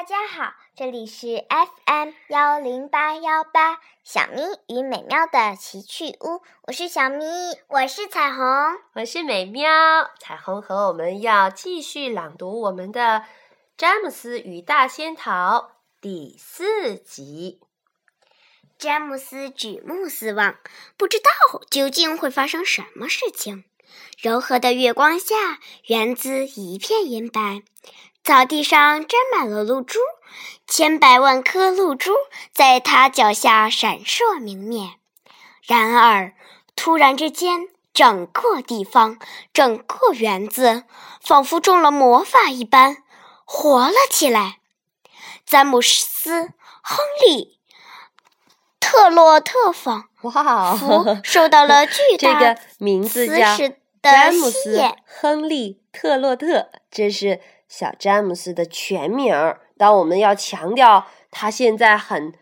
大家好，这里是 FM 幺零八幺八小咪与美妙的奇趣屋，我是小咪，我是彩虹，我是美妙。彩虹和我们要继续朗读我们的《詹姆斯与大仙桃》第四集。詹姆斯举目四望，不知道究竟会发生什么事情。柔和的月光下，园子一片银白。草地上沾满了露珠，千百万颗露珠在他脚下闪烁明灭。然而，突然之间，整个地方、整个园子仿佛中了魔法一般，活了起来。詹姆斯·亨利·特洛特仿佛受到了巨 大这个名字叫詹姆斯·亨利·特洛特，这是。小詹姆斯的全名，当我们要强调他现在很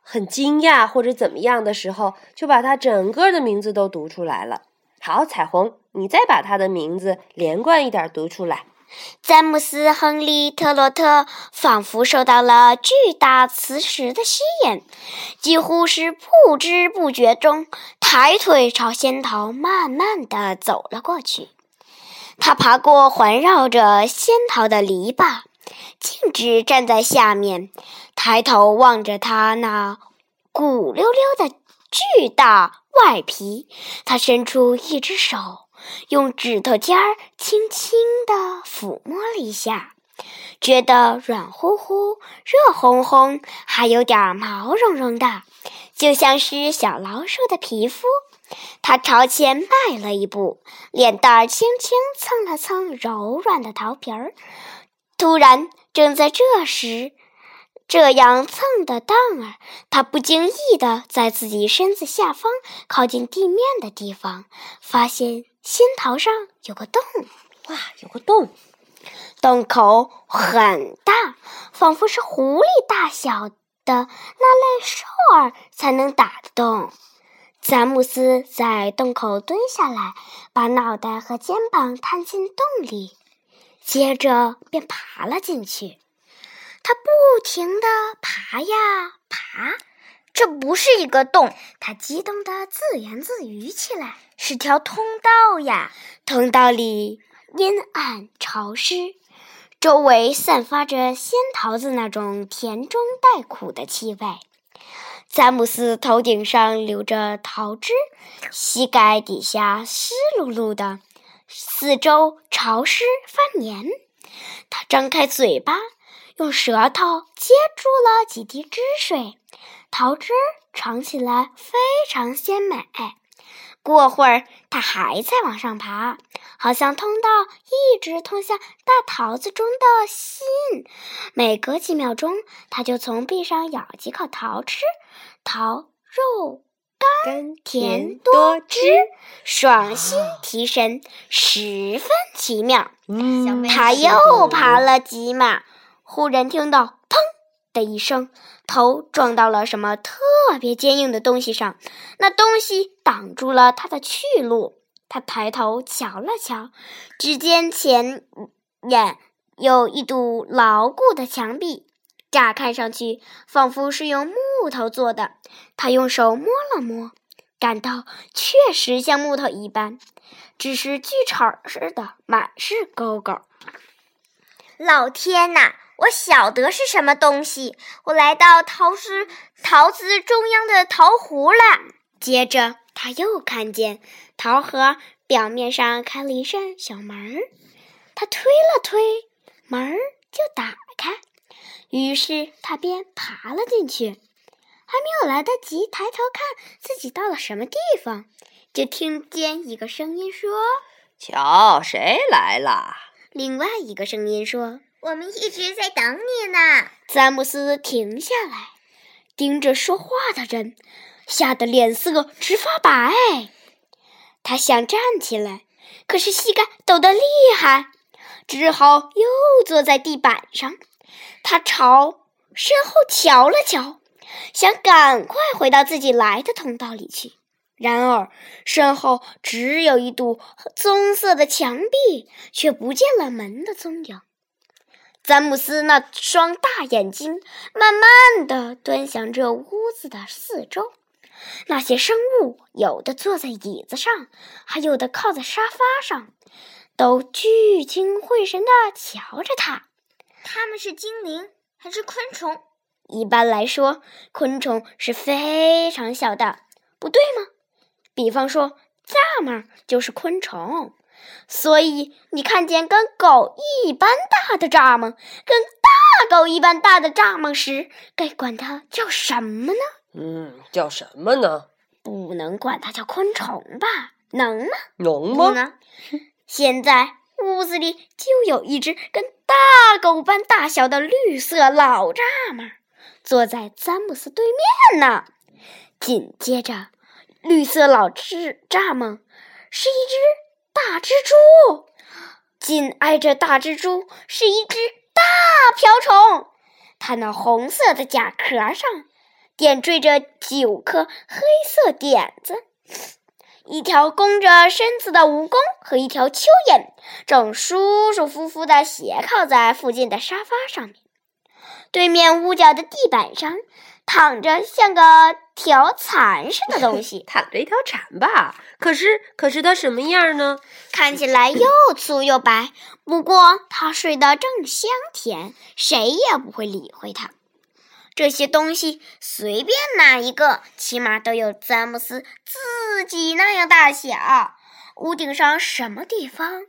很惊讶或者怎么样的时候，就把他整个的名字都读出来了。好，彩虹，你再把他的名字连贯一点读出来。詹姆斯·亨利·特洛特仿佛受到了巨大磁石的吸引，几乎是不知不觉中，抬腿朝仙桃慢慢的走了过去。他爬过环绕着仙桃的篱笆，径直站在下面，抬头望着它那鼓溜溜的巨大外皮。他伸出一只手，用指头尖儿轻轻地抚摸了一下，觉得软乎乎、热烘烘，还有点毛茸茸的，就像是小老鼠的皮肤。他朝前迈了一步，脸蛋儿轻轻蹭了蹭柔软的桃皮儿。突然，正在这时，这样蹭的当儿，他不经意的在自己身子下方靠近地面的地方，发现仙桃上有个洞。哇，有个洞，洞口很大，仿佛是狐狸大小的那类兽儿才能打得洞。詹姆斯在洞口蹲下来，把脑袋和肩膀探进洞里，接着便爬了进去。他不停地爬呀爬，这不是一个洞，他激动地自言自语起来：“是条通道呀！”通道里阴暗潮湿，周围散发着仙桃子那种甜中带苦的气味。詹姆斯头顶上流着桃汁，膝盖底下湿漉漉的，四周潮湿发黏。他张开嘴巴，用舌头接住了几滴汁水，桃汁尝起来非常鲜美。过会儿，它还在往上爬，好像通道一直通向大桃子中的心。每隔几秒钟，它就从壁上咬几口桃吃。桃肉甘甜多汁，爽心提神，十分奇妙。他又爬了几码，忽然听到“砰”的一声，头撞到了什么特别坚硬的东西上，那东西挡住了他的去路。他抬头瞧了瞧，只见前眼有一堵牢固的墙壁。乍看上去，仿佛是用木头做的。他用手摸了摸，感到确实像木头一般，只是锯齿似的，满是沟沟。老天哪！我晓得是什么东西。我来到桃子桃子中央的桃核了。接着，他又看见桃核表面上开了一扇小门儿。他推了推门儿，就打开。于是他便爬了进去，还没有来得及抬头看自己到了什么地方，就听见一个声音说：“瞧，谁来了？”另外一个声音说：“我们一直在等你呢。”詹姆斯停下来，盯着说话的人，吓得脸色直发白。他想站起来，可是膝盖抖得厉害，只好又坐在地板上。他朝身后瞧了瞧，想赶快回到自己来的通道里去。然而，身后只有一堵棕色的墙壁，却不见了门的踪影。詹姆斯那双大眼睛慢慢地端详着屋子的四周。那些生物有的坐在椅子上，还有的靠在沙发上，都聚精会神地瞧着他。他们是精灵还是昆虫？一般来说，昆虫是非常小的，不对吗？比方说，蚱蜢就是昆虫。所以，你看见跟狗一般大的蚱蜢，跟大狗一般大的蚱蜢时，该管它叫什么呢？嗯，叫什么呢？不能管它叫昆虫吧？能吗？能吗？呢？现在屋子里就有一只跟大狗般大小的绿色老蚱蜢，坐在詹姆斯对面呢。紧接着，绿色老蚱蚱蜢是一只大蜘蛛，紧挨着大蜘蛛是一只大瓢虫，它那红色的甲壳上。点缀着九颗黑色点子，一条弓着身子的蜈蚣和一条蚯蚓正舒舒服服地斜靠在附近的沙发上面。对面屋角的地板上躺着像个条蚕似的东西，躺着一条蚕吧？可是，可是它什么样呢？看起来又粗又白，不过它睡得正香甜，谁也不会理会它。这些东西随便哪一个，起码都有詹姆斯自己那样大小。屋顶上什么地方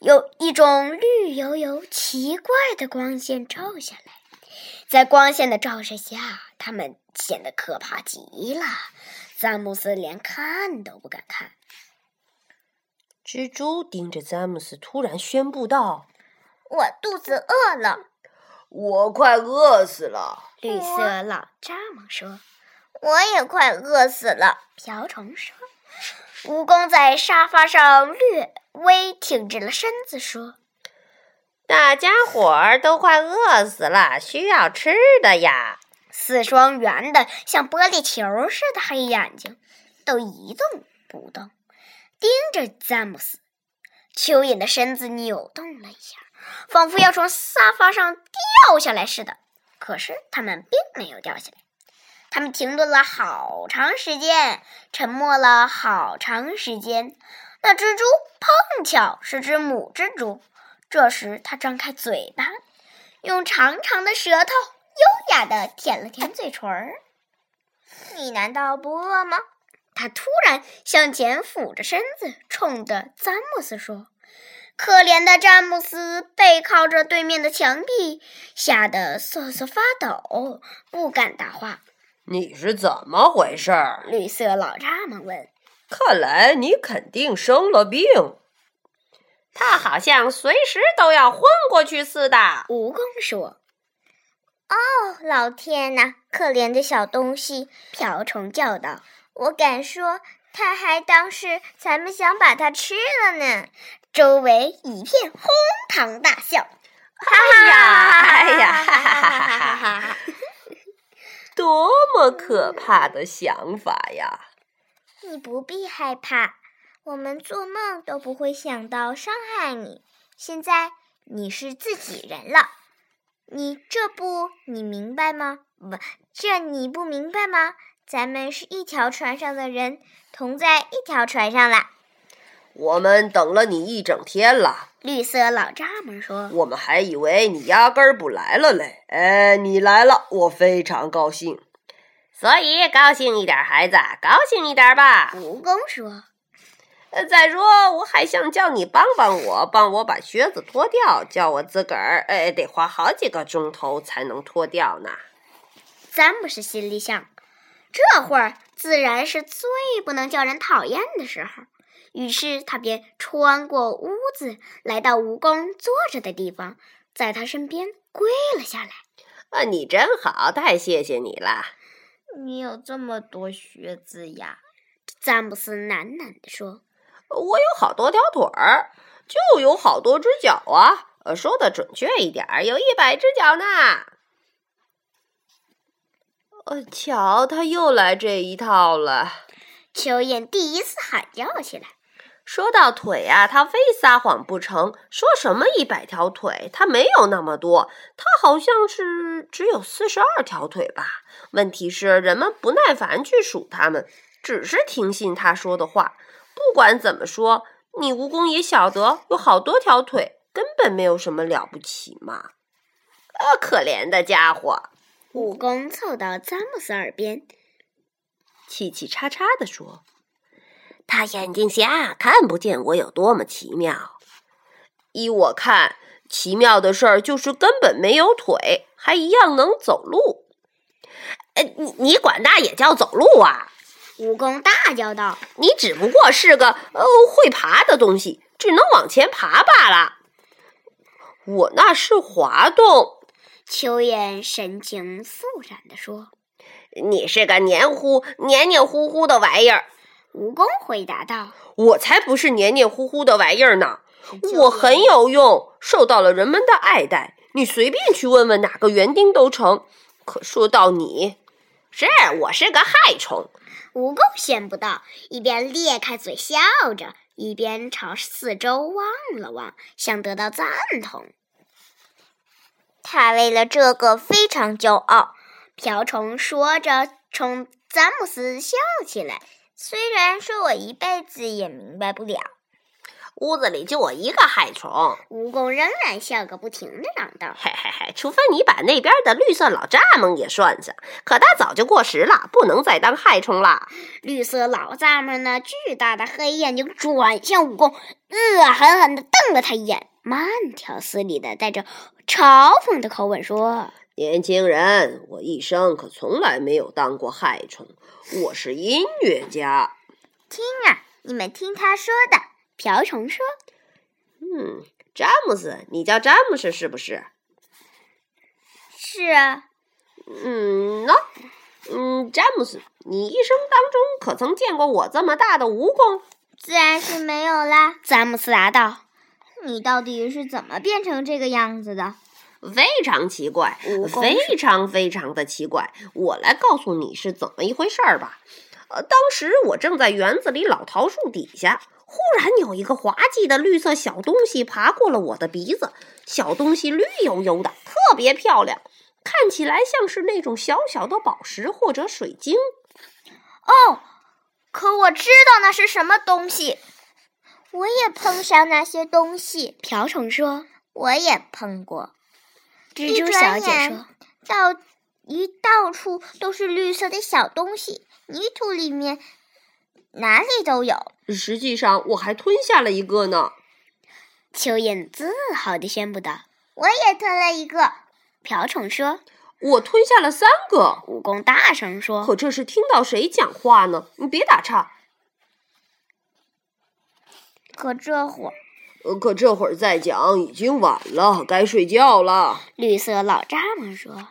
有一种绿油油、奇怪的光线照下来，在光线的照射下，他们显得可怕极了。詹姆斯连看都不敢看。蜘蛛盯着詹姆斯，突然宣布道：“我肚子饿了。”我快饿死了，绿色老蚱蜢说：“我也快饿死了。”瓢虫说：“蜈蚣在沙发上略微挺直了身子说：‘大家伙儿都快饿死了，需要吃的呀。’四双圆的像玻璃球似的黑眼睛都一动不动，盯着詹姆斯。蚯蚓的身子扭动了一下。”仿佛要从沙发上掉下来似的，可是他们并没有掉下来。他们停顿了好长时间，沉默了好长时间。那蜘蛛碰巧是只母蜘蛛，这时它张开嘴巴，用长长的舌头优雅地舔了舔嘴唇儿。你难道不饿吗？他突然向前俯着身子，冲着詹姆斯说。可怜的詹姆斯背靠着对面的墙壁，吓得瑟瑟发抖，不敢答话。你是怎么回事？绿色老蚱蜢问。看来你肯定生了病。他好像随时都要昏过去似的。蜈蚣说。哦，老天呐！可怜的小东西，瓢虫叫道。我敢说，他还当是咱们想把它吃了呢。周围一片哄堂大笑，哎呀，哎呀，哈哈哈哈哈！多么可怕的想法呀！你不必害怕，我们做梦都不会想到伤害你。现在你是自己人了，你这不你明白吗？不，这你不明白吗？咱们是一条船上的人，同在一条船上啦。我们等了你一整天了，绿色老蚱蜢说。我们还以为你压根儿不来了嘞。哎，你来了，我非常高兴。所以高兴一点，孩子，高兴一点吧。蜈蚣说。呃，再说，我还想叫你帮帮我，帮我把靴子脱掉，叫我自个儿，哎，得花好几个钟头才能脱掉呢。詹姆斯心里想，这会儿自然是最不能叫人讨厌的时候。于是他便穿过屋子，来到蜈蚣坐着的地方，在他身边跪了下来。啊，你真好，太谢谢你了。你有这么多靴子呀？詹姆斯喃喃地说：“我有好多条腿儿，就有好多只脚啊。呃，说的准确一点，有一百只脚呢。”呃，瞧，他又来这一套了。蚯蚓第一次喊叫起来。说到腿啊，他非撒谎不成。说什么一百条腿，他没有那么多，他好像是只有四十二条腿吧。问题是，人们不耐烦去数他们，只是听信他说的话。不管怎么说，你蜈蚣也晓得有好多条腿，根本没有什么了不起嘛。啊，可怜的家伙！蜈蚣凑到詹姆斯耳边，气气叉叉地说。他眼睛瞎，看不见我有多么奇妙。依我看，奇妙的事儿就是根本没有腿，还一样能走路。呃，你你管那也叫走路啊？蜈蚣大叫道：“你只不过是个呃会爬的东西，只能往前爬罢了。我那是滑动。”蚯蚓神情肃然地说：“你是个黏糊、黏黏糊糊的玩意儿。”蜈蚣回答道：“我才不是黏黏糊糊的玩意儿呢，我很有用，受到了人们的爱戴。你随便去问问哪个园丁都成。可说到你，是我是个害虫。”蜈蚣宣布道，一边裂开嘴笑着，一边朝四周望了望，想得到赞同。他为了这个非常骄傲。瓢虫说着，冲詹姆斯笑起来。虽然说我一辈子也明白不了，屋子里就我一个害虫。蜈蚣仍然笑个不停的嚷道：“嘿嘿嘿，除非你把那边的绿色老蚱蜢也算上，可他早就过时了，不能再当害虫了。”绿色老蚱蜢那巨大的黑眼睛转向蜈蚣，恶狠狠地瞪了他一眼，慢条斯理的带着嘲讽的口吻说。年轻人，我一生可从来没有当过害虫，我是音乐家。听啊，你们听他说的。瓢虫说：“嗯，詹姆斯，你叫詹姆斯是不是？”“是啊。”“嗯，喏，嗯，詹姆斯，你一生当中可曾见过我这么大的蜈蚣？”“自然是没有啦。”詹姆斯答道。“你到底是怎么变成这个样子的？”非常奇怪，非常非常的奇怪。我来告诉你是怎么一回事儿吧。呃，当时我正在园子里老桃树底下，忽然有一个滑稽的绿色小东西爬过了我的鼻子。小东西绿油油的，特别漂亮，看起来像是那种小小的宝石或者水晶。哦，可我知道那是什么东西。我也碰上那些东西。瓢虫说：“我也碰过。”蜘蛛小姐说：“到一到处都是绿色的小东西，泥土里面哪里都有。实际上，我还吞下了一个呢。”蚯蚓自豪地宣布道：“我也吞了一个。”瓢虫说：“我吞下了三个。”蜈蚣大声说：“可这是听到谁讲话呢？你别打岔。”可这会儿。呃，可这会儿再讲已经晚了，该睡觉了。绿色老蚱蜢说：“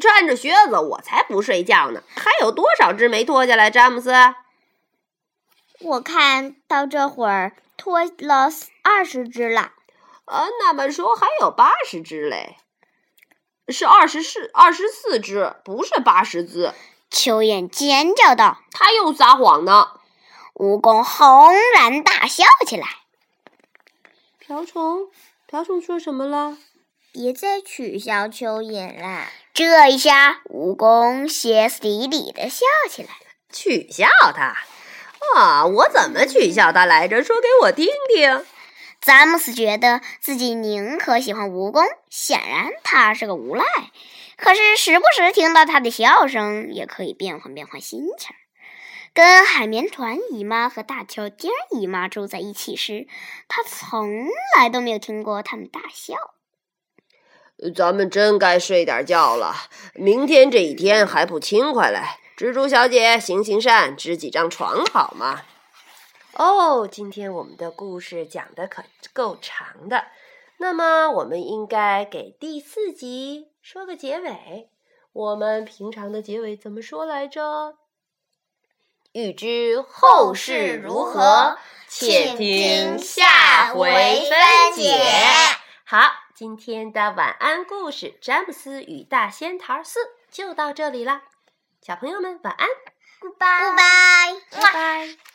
穿着靴子，我才不睡觉呢。还有多少只没脱下来，詹姆斯？”我看到这会儿脱了二十只了。呃，那么说还有八十只嘞？是二十四，二十四只，不是八十只。蚯蚓尖叫道：“他又撒谎呢！”蜈蚣轰然大笑起来。瓢虫，瓢虫说什么了？别再取笑蚯蚓了。这一下，蜈蚣歇斯底里的笑起来。取笑他？啊，我怎么取笑他来着？说给我听听。詹姆斯觉得自己宁可喜欢蜈蚣，显然他是个无赖。可是时不时听到他的笑声，也可以变换变换心情。跟海绵团姨妈和大球丁姨妈住在一起时，他从来都没有听过他们大笑。咱们真该睡点觉了，明天这一天还不轻快嘞！蜘蛛小姐，行行善，织几张床好吗？哦，今天我们的故事讲的可够长的，那么我们应该给第四集说个结尾。我们平常的结尾怎么说来着？欲知后事如何，且听下回分解。好，今天的晚安故事《詹姆斯与大仙桃四》就到这里啦，小朋友们晚安，Goodbye，拜拜拜。